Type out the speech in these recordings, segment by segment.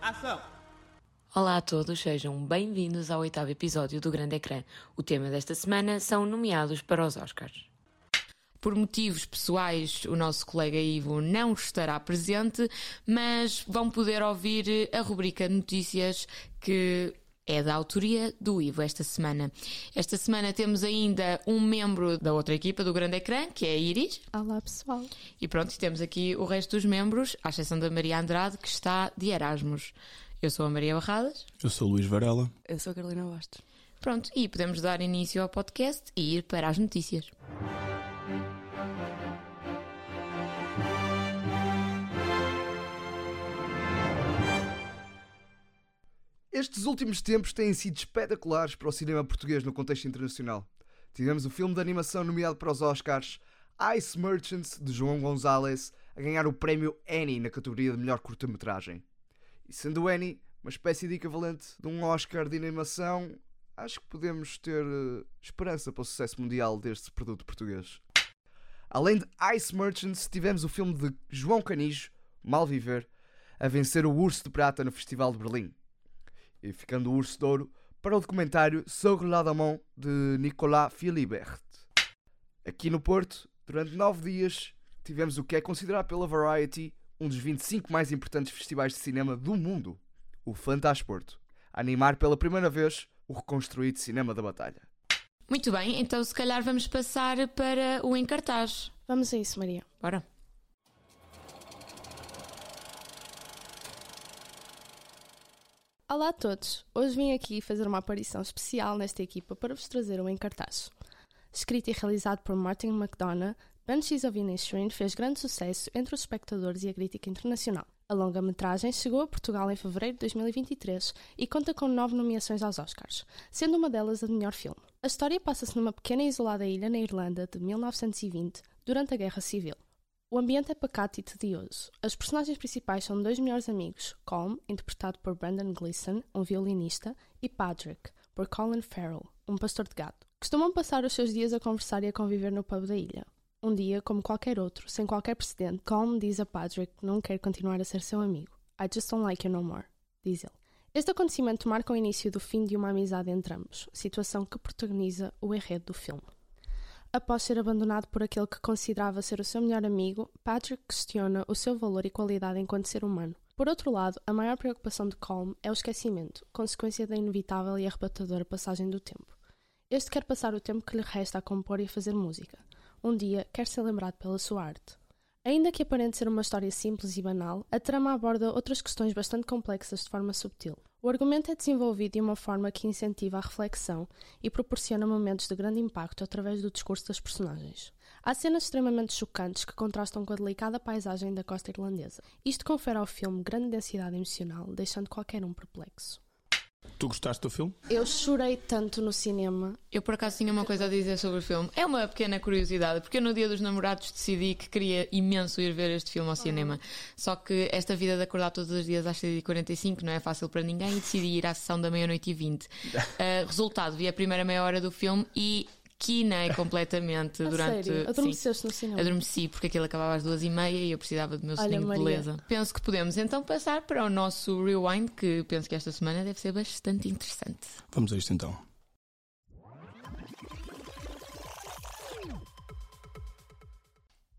ação! Olá a todos, sejam bem-vindos ao oitavo episódio do Grande Ecrã. O tema desta semana são nomeados para os Oscars. Por motivos pessoais, o nosso colega Ivo não estará presente, mas vão poder ouvir a rubrica notícias que é da autoria do Ivo esta semana. Esta semana temos ainda um membro da outra equipa do Grande Ecrã, que é a Iris. Olá, pessoal. E pronto, temos aqui o resto dos membros, à exceção da Maria Andrade, que está de Erasmus. Eu sou a Maria Barradas. Eu sou o Luís Varela. Eu sou a Carolina Bastos. Pronto, e podemos dar início ao podcast e ir para as notícias. Estes últimos tempos têm sido espetaculares para o cinema português no contexto internacional. Tivemos o filme de animação nomeado para os Oscars, Ice Merchants, de João Gonzalez, a ganhar o prémio Annie na categoria de melhor curta-metragem. E sendo Annie uma espécie de equivalente de um Oscar de animação, acho que podemos ter uh, esperança para o sucesso mundial deste produto português. Além de Ice Merchants, tivemos o filme de João Canijo, Mal Viver, a vencer o Urso de Prata no Festival de Berlim e ficando o Urso de Ouro para o documentário Sobre la Damon de Nicolas Philibert. Aqui no Porto, durante nove dias, tivemos o que é considerado pela Variety um dos 25 mais importantes festivais de cinema do mundo, o Fantasporto, a animar pela primeira vez o reconstruído cinema da batalha. Muito bem, então se calhar vamos passar para o encartaz. Vamos a isso, Maria. Bora. Olá a todos! Hoje vim aqui fazer uma aparição especial nesta equipa para vos trazer um encartaz. Escrito e realizado por Martin McDonough, Banshees of Inisherin fez grande sucesso entre os espectadores e a crítica internacional. A longa-metragem chegou a Portugal em fevereiro de 2023 e conta com nove nomeações aos Oscars, sendo uma delas a de melhor filme. A história passa-se numa pequena e isolada ilha na Irlanda de 1920, durante a Guerra Civil. O ambiente é pacato e tedioso. As personagens principais são dois melhores amigos, Colm, interpretado por Brandon Gleeson, um violinista, e Patrick, por Colin Farrell, um pastor de gado. Costumam passar os seus dias a conversar e a conviver no pub da ilha. Um dia, como qualquer outro, sem qualquer precedente, Colm diz a Patrick que não quer continuar a ser seu amigo. I just don't like you no more, diz ele. Este acontecimento marca o início do fim de uma amizade entre ambos, situação que protagoniza o enredo do filme. Após ser abandonado por aquele que considerava ser o seu melhor amigo, Patrick questiona o seu valor e qualidade enquanto ser humano. Por outro lado, a maior preocupação de Colm é o esquecimento, consequência da inevitável e arrebatadora passagem do tempo. Este quer passar o tempo que lhe resta a compor e a fazer música. Um dia, quer ser lembrado pela sua arte. Ainda que aparente ser uma história simples e banal, a trama aborda outras questões bastante complexas de forma subtil. O argumento é desenvolvido de uma forma que incentiva a reflexão e proporciona momentos de grande impacto através do discurso das personagens. Há cenas extremamente chocantes que contrastam com a delicada paisagem da costa irlandesa. Isto confere ao filme grande densidade emocional, deixando qualquer um perplexo. Tu gostaste do filme? Eu chorei tanto no cinema. Eu por acaso tinha uma coisa a dizer sobre o filme. É uma pequena curiosidade, porque eu no dia dos namorados decidi que queria imenso ir ver este filme ao cinema. Só que esta vida de acordar todos os dias às 6h45 não é fácil para ninguém e decidi ir à sessão da meia-noite e 20. Uh, resultado, vi a primeira meia hora do filme e quinei completamente A durante. sério? Adormeceste no cinema? Adormeci porque aquilo acabava às duas e meia e eu precisava do meu Olha, soninho de Maria. beleza. Penso que podemos então passar para o nosso rewind, que penso que esta semana deve ser bastante interessante. Vamos a isto então.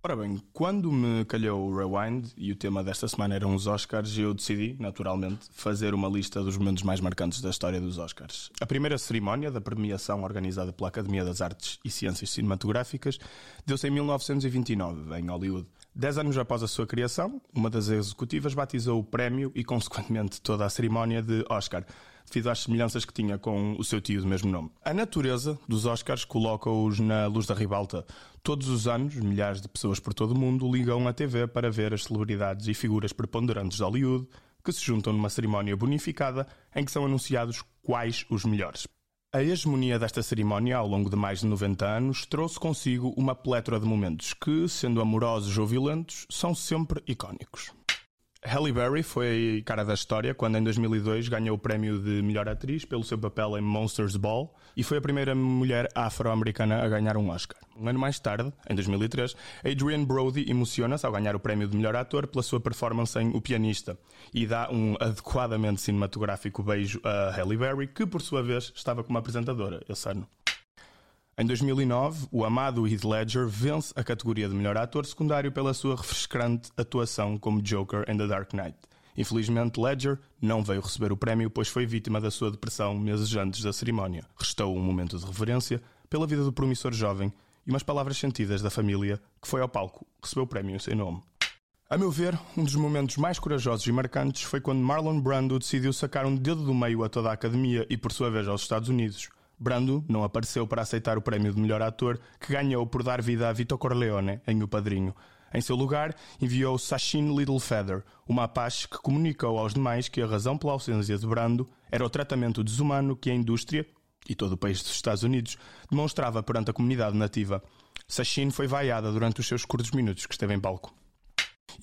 Ora bem, quando me calhou o Rewind e o tema desta semana eram os Oscars, eu decidi, naturalmente, fazer uma lista dos momentos mais marcantes da história dos Oscars. A primeira cerimónia da premiação organizada pela Academia das Artes e Ciências Cinematográficas deu-se em 1929, em Hollywood. Dez anos após a sua criação, uma das executivas batizou o prémio e, consequentemente, toda a cerimónia de Oscar, devido às semelhanças que tinha com o seu tio do mesmo nome. A natureza dos Oscars coloca-os na luz da ribalta. Todos os anos, milhares de pessoas por todo o mundo ligam a TV para ver as celebridades e figuras preponderantes de Hollywood que se juntam numa cerimónia bonificada em que são anunciados quais os melhores. A hegemonia desta cerimónia, ao longo de mais de 90 anos, trouxe consigo uma plétora de momentos que, sendo amorosos ou violentos, são sempre icónicos. Halle Berry foi cara da história quando em 2002 ganhou o prémio de melhor atriz pelo seu papel em Monsters Ball e foi a primeira mulher afro-americana a ganhar um Oscar. Um ano mais tarde, em 2003, Adrian Brody emociona-se ao ganhar o prémio de melhor ator pela sua performance em O Pianista e dá um adequadamente cinematográfico beijo a Halle Berry, que por sua vez estava como apresentadora esse ano. Em 2009, o amado Heath Ledger vence a categoria de melhor ator secundário pela sua refrescante atuação como Joker em The Dark Knight. Infelizmente, Ledger não veio receber o prémio, pois foi vítima da sua depressão meses antes da cerimónia. Restou um momento de reverência pela vida do promissor jovem e umas palavras sentidas da família que foi ao palco recebeu o prémio em seu nome. A meu ver, um dos momentos mais corajosos e marcantes foi quando Marlon Brando decidiu sacar um dedo do meio a toda a academia e, por sua vez, aos Estados Unidos. Brando não apareceu para aceitar o prémio de melhor ator que ganhou por dar vida a Vito Corleone em O Padrinho. Em seu lugar, enviou Sachin Littlefeather, uma apache que comunicou aos demais que a razão pela ausência de Brando era o tratamento desumano que a indústria, e todo o país dos Estados Unidos, demonstrava perante a comunidade nativa. Sachin foi vaiada durante os seus curtos minutos que esteve em palco.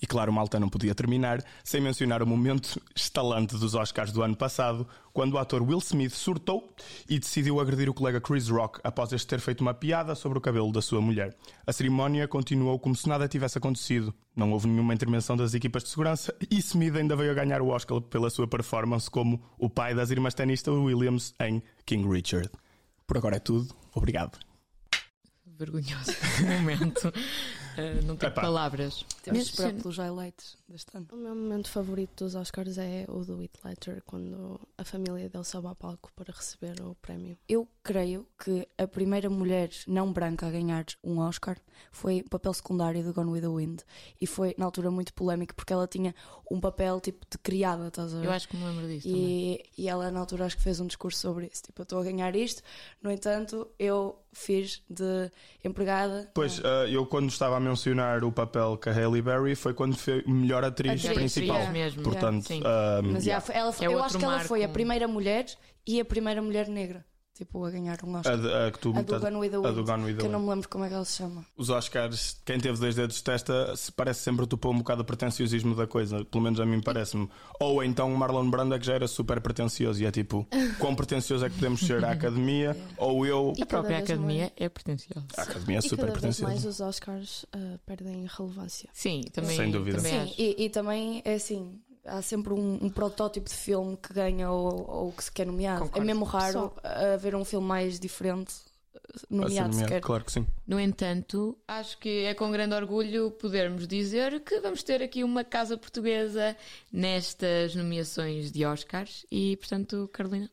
E claro, Malta não podia terminar sem mencionar o momento estalante dos Oscars do ano passado, quando o ator Will Smith surtou e decidiu agredir o colega Chris Rock após este ter feito uma piada sobre o cabelo da sua mulher. A cerimónia continuou como se nada tivesse acontecido. Não houve nenhuma intervenção das equipas de segurança e Smith ainda veio a ganhar o Oscar pela sua performance como o pai das irmãs tenista Williams em King Richard. Por agora é tudo. Obrigado. Vergonhoso momento. Uh, não tenho Epá. palavras. Temos de esperar pelos highlights deste ano. O meu momento favorito dos Oscars é o do Heath Ledger, quando a família dele sobe ao palco para receber o prémio. Eu creio que a primeira mulher não branca a ganhar um Oscar foi o papel secundário de Gone with the Wind. E foi, na altura, muito polémico porque ela tinha um papel tipo de criada, estás a ver? Eu acho que me lembro disso. E, e ela, na altura, acho que fez um discurso sobre isso. Tipo, eu estou a ganhar isto, no entanto, eu fiz de empregada. Pois, uh, eu quando estava a mencionar o papel que a Halle Berry foi quando foi melhor atriz, atriz principal. Yeah. Mesmo. Portanto, yeah, Mas yeah, ela, é eu acho que ela foi a primeira mulher e a primeira mulher negra tipo, a ganhar um Oscar. A, de, a, que tu, a do Gone with the Wind, Gone with the que eu não me lembro como é que ela se chama. Os Oscars, quem teve dois dedos de testa, parece sempre topou um bocado o pretenciosismo da coisa, pelo menos a mim parece-me. Ou então Marlon Brando é que já era super pretencioso e é tipo, quão pretencioso é que podemos ser à academia? Ou eu. E a própria academia mais... é pretenciosa. A academia é super pretenciosa. mais os Oscars uh, perdem relevância. Sim, também. Sem dúvida. Também Sim, e, e também é assim há sempre um, um, protótipo de filme que ganha ou, ou que se quer nomeado. Concordo. É mesmo raro haver um filme mais diferente nomeado, sequer. Claro que sim. No entanto, acho que é com grande orgulho podermos dizer que vamos ter aqui uma casa portuguesa nestas nomeações de Oscars e, portanto, Carolina.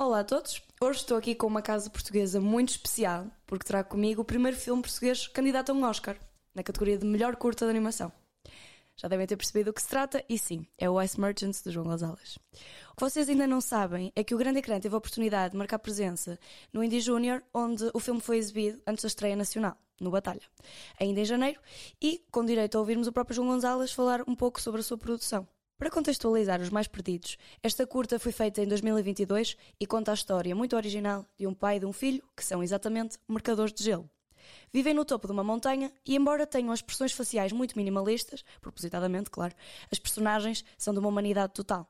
Olá a todos, hoje estou aqui com uma casa portuguesa muito especial porque trago comigo o primeiro filme português candidato a um Oscar, na categoria de melhor curta de animação. Já devem ter percebido o que se trata, e sim, é o Ice Merchants de João Gonzalez. O que vocês ainda não sabem é que o Grande Ecrã teve a oportunidade de marcar presença no Indie Junior, onde o filme foi exibido antes da estreia nacional, no Batalha, ainda em janeiro, e com direito a ouvirmos o próprio João Gonzalez falar um pouco sobre a sua produção. Para contextualizar os mais perdidos, esta curta foi feita em 2022 e conta a história muito original de um pai e de um filho que são exatamente mercadores de gelo. Vivem no topo de uma montanha e, embora tenham expressões faciais muito minimalistas, propositadamente, claro, as personagens são de uma humanidade total.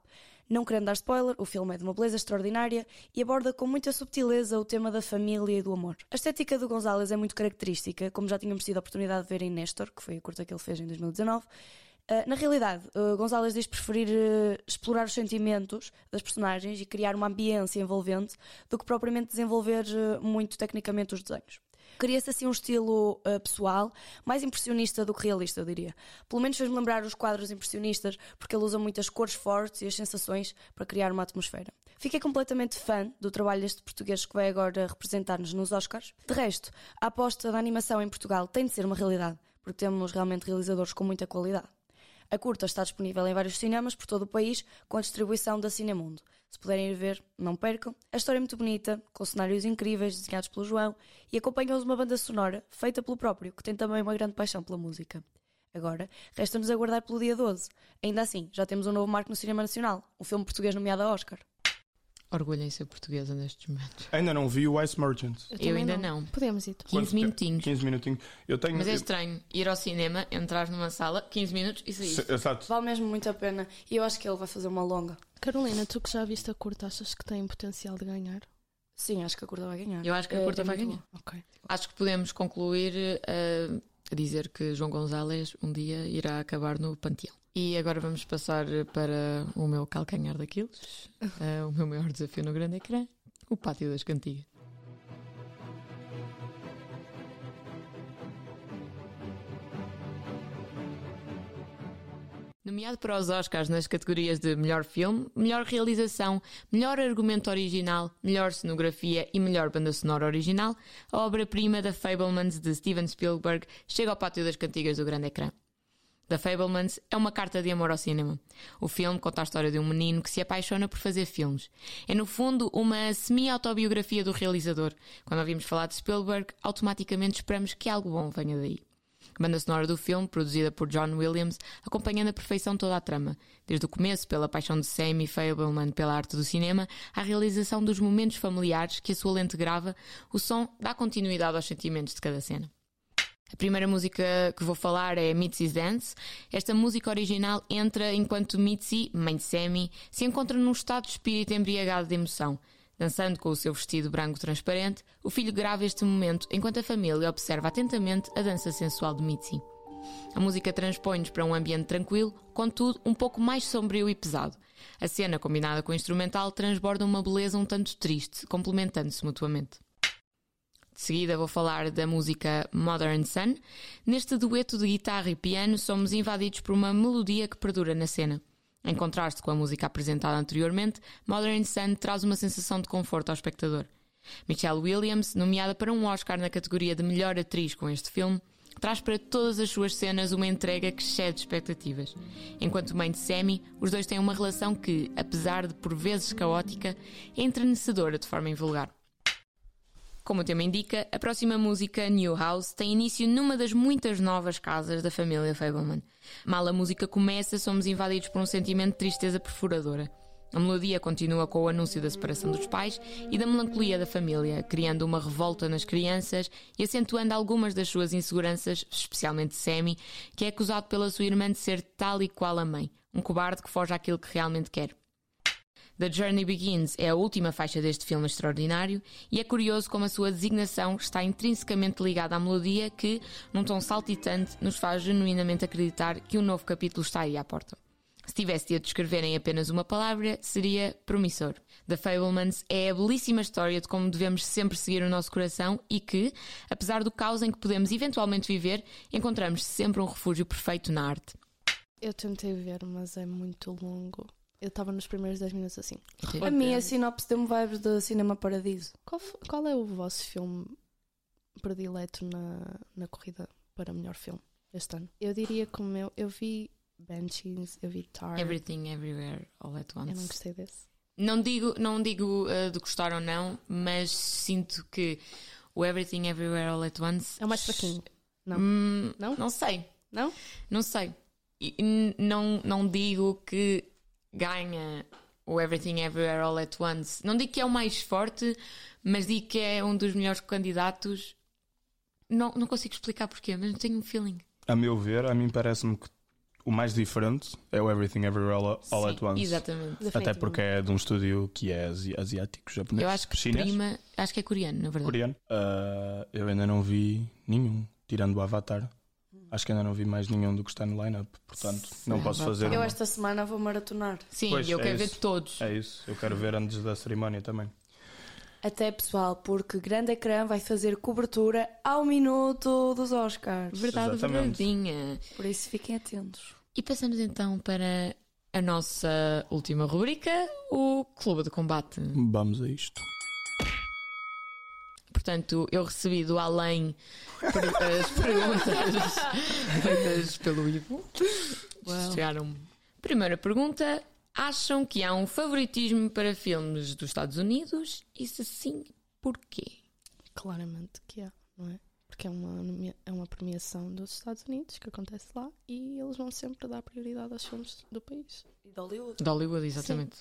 Não querendo dar spoiler, o filme é de uma beleza extraordinária e aborda com muita subtileza o tema da família e do amor. A estética do Gonzalez é muito característica, como já tínhamos tido a oportunidade de ver em Nestor, que foi a curta que ele fez em 2019, Uh, na realidade, uh, Gonzalez diz preferir uh, explorar os sentimentos das personagens e criar uma ambiência envolvente do que propriamente desenvolver muito tecnicamente os desenhos. Cria-se assim um estilo pessoal, mais impressionista do que realista, eu diria. Pelo menos fez-me lembrar os quadros impressionistas, porque ele usa muitas cores fortes e as sensações para criar uma atmosfera. Fiquei completamente fã do trabalho deste português que vai agora representar-nos nos Oscars. De resto, a aposta da animação em Portugal tem de ser uma realidade, porque temos realmente realizadores com muita qualidade. A curta está disponível em vários cinemas por todo o país, com a distribuição da Cinemundo. Se puderem ir ver, não percam. A história é muito bonita, com cenários incríveis desenhados pelo João e acompanha-os uma banda sonora feita pelo próprio, que tem também uma grande paixão pela música. Agora, resta-nos aguardar pelo dia 12. Ainda assim, já temos um novo marco no cinema nacional, um filme português nomeado a Oscar. Orgulho em ser portuguesa nestes momentos. Ainda não vi o Ice Merchant. Eu também ainda não. Podemos ir. 15 Quanto tempo? minutinhos. 15 minutinhos. Eu tenho. Mas é estranho ir ao cinema, entrar numa sala, 15 minutos e sair. Exato. Vale mesmo muito a pena. E eu acho que ele vai fazer uma longa. Carolina, tu que já viste a curta, achas que tem potencial de ganhar? Sim, acho que a curta vai ganhar. Eu acho que a É- curta é vai ganhar. Ok. Acho que podemos concluir eh, a dizer que João Gonzalez um dia irá acabar no panteão. E agora vamos passar para o meu calcanhar daqueles, eh, o meu maior desafio no grande ecrã, o Pátio das Cantigas. Nomeado para os Oscars nas categorias de melhor filme, melhor realização, melhor argumento original, melhor cenografia e melhor banda sonora original, a obra-prima da Fablemans de Steven Spielberg chega ao pátio das cantigas do grande ecrã. The Fablemans é uma carta de amor ao cinema. O filme conta a história de um menino que se apaixona por fazer filmes. É, no fundo, uma semi-autobiografia do realizador. Quando ouvimos falar de Spielberg, automaticamente esperamos que algo bom venha daí. A banda sonora do filme, produzida por John Williams, acompanhando a perfeição toda a trama, desde o começo pela paixão de Sammy Fableman pela arte do cinema, à realização dos momentos familiares que a sua lente grava, o som dá continuidade aos sentimentos de cada cena. A primeira música que vou falar é Mitzi's Dance. Esta música original entra enquanto Mitzi, mãe de Sammy, se encontra num estado de espírito embriagado de emoção. Dançando com o seu vestido branco transparente, o filho grava este momento enquanto a família observa atentamente a dança sensual de Mitzi. A música transpõe-nos para um ambiente tranquilo, contudo um pouco mais sombrio e pesado. A cena, combinada com o instrumental, transborda uma beleza um tanto triste, complementando-se mutuamente. De seguida vou falar da música Modern Sun. Neste dueto de guitarra e piano somos invadidos por uma melodia que perdura na cena. Em contraste com a música apresentada anteriormente, Modern Sun traz uma sensação de conforto ao espectador. Michelle Williams, nomeada para um Oscar na categoria de melhor atriz com este filme, traz para todas as suas cenas uma entrega que excede expectativas. Enquanto mãe de Sammy, os dois têm uma relação que, apesar de por vezes caótica, é entrenecedora de forma invulgar. Como o tema indica, a próxima música, New House, tem início numa das muitas novas casas da família Fableman. Mal a música começa, somos invadidos por um sentimento de tristeza perfuradora. A melodia continua com o anúncio da separação dos pais e da melancolia da família, criando uma revolta nas crianças e acentuando algumas das suas inseguranças, especialmente Sammy, que é acusado pela sua irmã de ser tal e qual a mãe, um cobarde que foge àquilo que realmente quer. The Journey Begins é a última faixa deste filme extraordinário e é curioso como a sua designação está intrinsecamente ligada à melodia que, num tom saltitante, nos faz genuinamente acreditar que um novo capítulo está aí à porta. Se tivesse de a descrever em apenas uma palavra, seria promissor. The Fablemans é a belíssima história de como devemos sempre seguir o nosso coração e que, apesar do caos em que podemos eventualmente viver, encontramos sempre um refúgio perfeito na arte. Eu tentei ver, mas é muito longo. Eu estava nos primeiros 10 minutos assim. A minha sinopse deu-me vibes de Cinema Paradiso. Qual, qual é o vosso filme predileto na, na corrida para melhor filme este ano? Eu diria que o meu. Eu vi Banshees, eu vi Tar. Everything Everywhere All at Eu não Once. gostei desse. Não digo, não digo uh, de gostar ou não, mas sinto que o Everything Everywhere All at Once É o mais fraquinho. Não. Hum, Não? Não sei. Não? Não sei. E, não, não digo que ganha o Everything Everywhere All at Once. Não digo que é o mais forte, mas digo que é um dos melhores candidatos. Não, não consigo explicar porquê, mas não tenho um feeling. A meu ver, a mim parece-me que o mais diferente é o Everything Everywhere All, All Sim, at Once. Exatamente. Até porque é de um estúdio que é asi- asiático, japonês. Eu acho que chinês, prima, acho que é coreano, na verdade. coreano. Ah, eu ainda não vi nenhum, tirando o Avatar. Acho que ainda não vi mais nenhum do que está no line-up. Portanto, não posso fazer. Eu uma- esta semana vou maratonar. Sim, Pois, eu é quero ver isso. todos. É isso, eu quero ver antes da cerimónia também. Até pessoal, porque Grande Ecrã vai fazer cobertura ao minuto dos Oscars. Verdade, Exatamente. verdadeinha. Por isso fiquem atentos. E passamos então para a nossa última rubrica, o Clube de Combate. Vamos a isto. Portanto, eu recebi do além per- as perguntas feitas pelo Ivo. Chegaram. Primeira pergunta: acham que há um favoritismo para filmes dos Estados Unidos? E se sim, porquê? Claramente que há, não é? porque é uma, é uma premiação dos Estados Unidos que acontece lá e eles vão sempre dar prioridade aos filmes do país. E de Hollywood. De Hollywood, exatamente.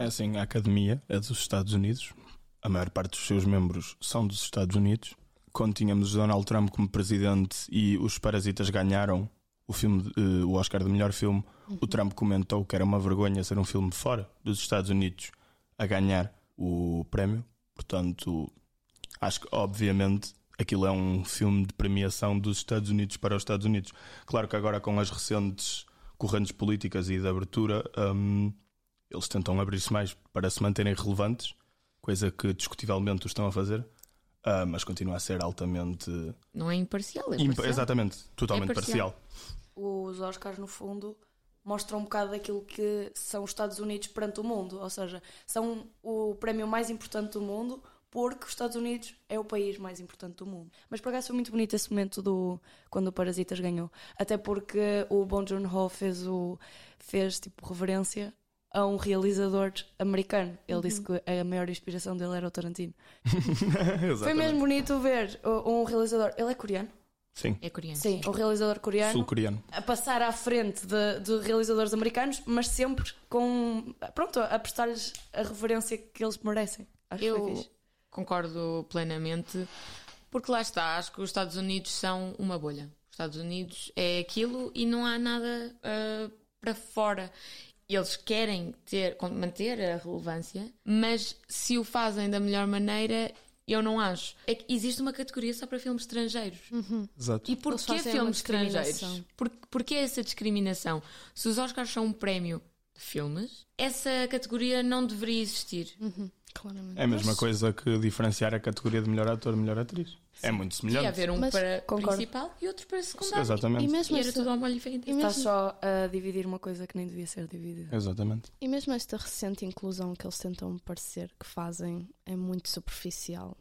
É assim, a academia é dos Estados Unidos, a maior parte dos seus membros são dos Estados Unidos. Quando tínhamos Donald Trump como presidente e os Parasitas ganharam o, filme, eh, o Oscar de melhor filme, o Trump comentou que era uma vergonha ser um filme fora dos Estados Unidos a ganhar o prémio. Portanto, acho que obviamente aquilo é um filme de premiação dos Estados Unidos para os Estados Unidos. Claro que agora com as recentes correntes políticas e de abertura, hum, eles tentam abrir-se mais para se manterem relevantes, coisa que discutivelmente o estão a fazer, ah, mas continua a ser altamente. Não é imparcial, é parcial. exatamente, totalmente É parcial. parcial. Os Oscars, no fundo, mostram um bocado daquilo que são os Estados Unidos perante o mundo. Ou seja, são o prémio mais importante do mundo porque os Estados Unidos é o país mais importante do mundo. Mas por acaso foi muito bonito esse momento do quando o Parasitas ganhou. Até porque o Bong Joon-ho fez, o, fez tipo reverência a um realizador americano. Ele disse que a maior inspiração dele era o Tarantino. Foi mesmo bonito ver uh, um realizador. Ele é coreano? Sim, É coreano. Sim, um realizador coreano sul-coreano. a passar à frente de, de realizadores americanos, mas sempre com. Pronto, a prestar-lhes a reverência que eles merecem. Acho Eu fixe. concordo plenamente, porque lá está, acho que os Estados Unidos são uma bolha. Os Estados Unidos é aquilo e não há nada ah, para fora. Eles querem ter, manter a relevância, mas se o fazem da melhor maneira, eu não acho. É que existe uma categoria só para filmes estrangeiros. Exato. E porquê filmes estrangeiros? Por, porquê essa discriminação? Se os Oscars são um prémio de filmes, essa categoria não deveria existir. Claramente. É a mesma coisa que diferenciar a categoria de melhor ator e melhor atriz. É muito semelhante. haver um Mas para concordo. principal e outro para secundário. Exatamente. E mesmo, E era esta, tudo ao molho e e mesmo- só a dividir uma coisa que nem devia ser dividida. Exatamente. e mesmo esta recente inclusão que eles tentam parecer que fazem é muito superficial.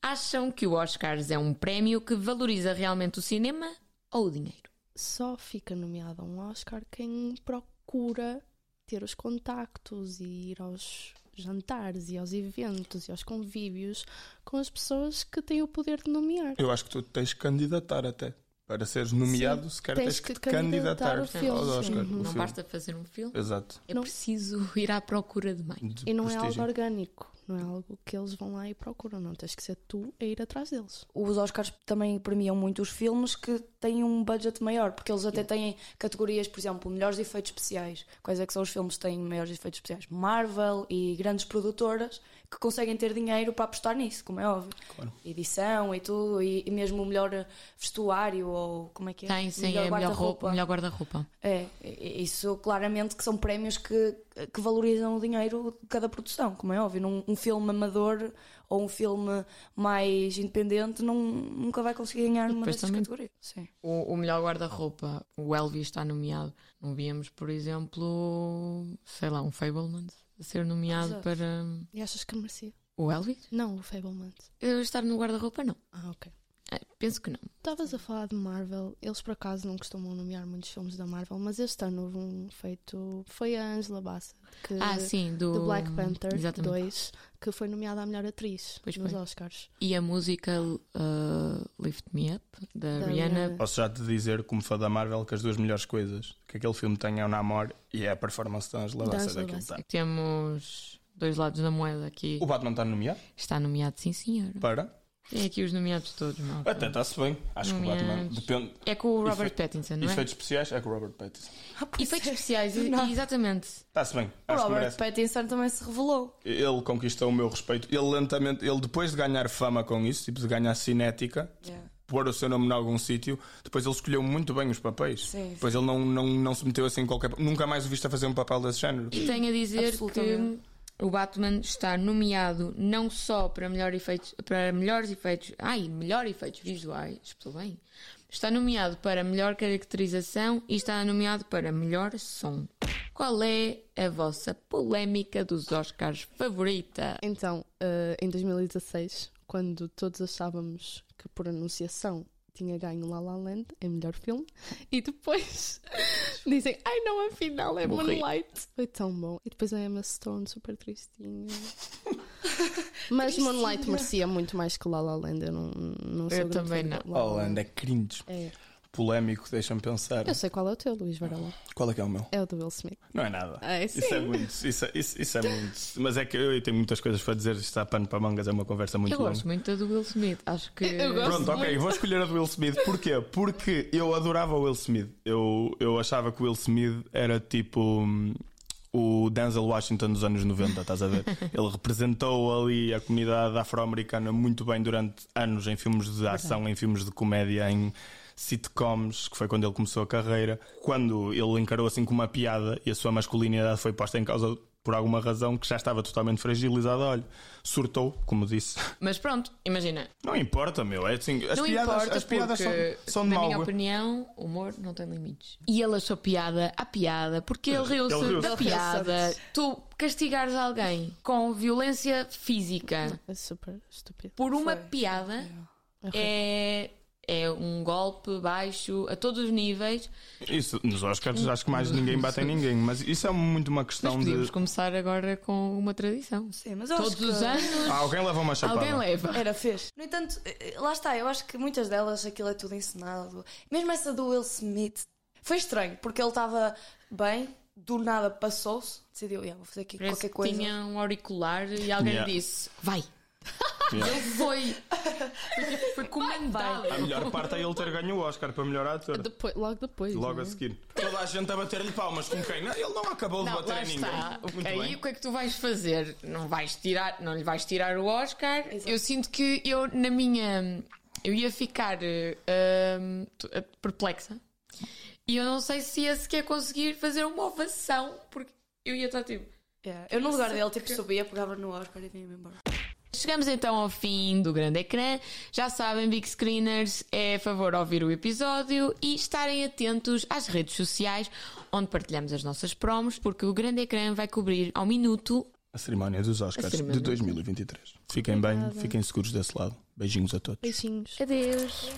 Acham que o Oscars é um prémio que valoriza realmente o cinema ou o dinheiro? Só fica nomeado a um Oscar quem procura ter os contactos e ir aos jantares e aos eventos e aos convívios com as pessoas que têm o poder de nomear. Eu acho que tu tens que candidatar até. Para seres nomeado, Sim, sequer tens tens que que te candidatar candidatar ao Oscar. Não filme. basta fazer um filme, Exato. é Não- preciso ir à procura de mais. De E não é algo prestígio. orgânico, não é algo que eles vão lá e procuram, não tens que ser tu a ir atrás deles. Os Oscars também premiam muito os filmes que têm um budget maior, porque eles até têm categorias, por exemplo, melhores efeitos especiais. Quais é que são os filmes que têm melhores efeitos especiais? Marvel e grandes produtoras que conseguem ter dinheiro para apostar nisso, como é óbvio. Claro. Edição e tudo, e, e mesmo o melhor vestuário, ou como é que é? Tem, sim, é melhor guarda-roupa. roupa, melhor guarda-roupa. É, isso claramente que são prémios que, que valorizam o dinheiro de cada produção, como é óbvio. Num, um filme amador ou um filme mais independente não, nunca vai conseguir ganhar uma dessas também- categorias. Sim. O, o melhor guarda-roupa, o Elvis está nomeado. Não víamos, por exemplo, sei lá, um Fableman a ser nomeado Exato. para. E achas que merecia? O Elvis? Não, o Fableman. Eu estar no guarda-roupa, não. Ah, ok. Ah, Penso que não. Estavas a falar de Marvel, eles por acaso não costumam nomear muitos filmes da Marvel, mas este ano houve um feito. Foi a Angela Bassett, que, Ah, sim, do, do Black Panther Exatamente. 2, que foi nomeada a melhor atriz Pois nos foi. Oscars. E a música uh, Lift Me Up, da, Da Rihanna. Rihanna. Posso já te dizer, como fã da Marvel, que as duas melhores coisas que aquele filme tem é o namoro e é a performance da Angela Bassett. Angela daquilo Bassett. tá. Temos dois lados da moeda aqui. O Batman está nomeado Está nomeado, sim, senhor. para. Tem aqui os nomeados todos, mal. Até está-se bem. Acho que o Batman. Nomeados. Depende. É com o Robert Efe- Pattinson, não é? Efeitos especiais é com o Robert Pattinson. Efeitos especiais, e- Não. exatamente. Está-se bem. O Acho que Robert. Pattinson também se revelou. Ele conquistou o meu respeito. Ele lentamente, ele depois de ganhar fama com isso, tipo de ganhar cinética, pôr o seu nome em algum sítio, depois ele escolheu muito bem os papéis. Sim, Depois ele não, não, não se meteu assim em qualquer. Nunca mais o viste a fazer um papel desse género. E tenho a dizer que. O Batman está nomeado não só para, melhor efeitos, para melhores efeitos. Ai, melhor efeitos visuais, estou bem. Está nomeado para melhor caracterização e está nomeado para melhor som. Qual é a vossa polémica dos Oscars favorita? Então, eh, em 2016, quando todos achávamos que por anunciação tinha ganho La La Land em melhor filme, e depois dizem, ai não, afinal é Morri. Moonlight. Foi tão bom. E depois a Emma Stone, super tristinha. Mas Moonlight merecia muito mais que La La Land. Eu não, não sou Eu também não. La La Holland é cringe. É. Polémico, deixa-me pensar. Eu sei qual é o teu, Luís Varela. Qual é que é o meu? É o do Will Smith. Não é nada. É, Isso é muito. Isso isso, isso é muito. Mas é que eu tenho muitas coisas para dizer. Isto está pano para mangas, é uma conversa muito Eu longa. gosto muito do Will Smith. Acho que. Eu gosto. Pronto, ok, vou escolher a do Will Smith. Porquê? Porque eu adorava o Will Smith. Eu, eu achava que o Will Smith era tipo hum, o Denzel Washington dos anos 90, estás a ver? Ele representou ali a comunidade afro-americana muito bem durante anos em filmes de ação, em filmes de comédia, em sitcoms, que foi quando ele começou a carreira. Quando ele encarou assim com uma piada e a sua masculinidade foi posta em causa por alguma razão que já estava totalmente fragilizada, olha, surtou, como disse. Mas pronto, imagina. Não importa, meu. É assim, as não piadas, importa as piadas são, porque, são de na minha opinião, o humor não tem limites. E ele achou piada à piada porque ele riu-se riu-se. da piada. Tu castigares alguém com violência física É super estúpido. por uma Foi. piada É é, é um golpe baixo a todos os níveis. Isso, nos Oscars acho que mais ninguém bate em ninguém, mas isso é muito uma Mas questão podíamos de. começar agora com uma tradição. Sim, mas eu Todos acho os que... anos Ah, alguém leva uma chapada. alguém leva. Era fez. No entanto, eh, lá está, eu acho que muitas delas aquilo é tudo encenado. Mesmo essa do Will Smith foi estranho, porque ele estava bem, do nada passou-se, decidiu, "Yeah, vou fazer aqui Parece qualquer que coisa. tinha um auricular e alguém Yeah. disse: Vai! Yeah. Ele foi! Foi, foi comandado. A melhor parte é ele ter ganho o Oscar para melhor ator. Depois, logo depois. Logo não a é? seguir. Toda a gente a bater-lhe palmas com quem? Não, ele não acabou de Não, bater lá em ninguém. Muito Aí bem. o que é que tu vais fazer? Não vais tirar, não lhe vais tirar o Oscar. Eu sinto que eu na minha eu ia ficar eh, perplexa. E eu não sei se ia sequer conseguir fazer uma ovação, porque eu ia estar tipo. Yeah. Eu, no lugar dele, tipo, subia, pegava no Oscar e vinha-me embora. Chegamos então ao fim do grande ecrã. Já sabem, Big Screeners, é a favor ouvir o episódio e estarem atentos às redes sociais onde partilhamos as nossas promos, porque o grande ecrã vai cobrir ao minuto A cerimónia dos Oscars cerimónia. de 2023. Fiquem bem, fiquem seguros desse lado. Beijinhos a todos. Beijinhos. Adeus.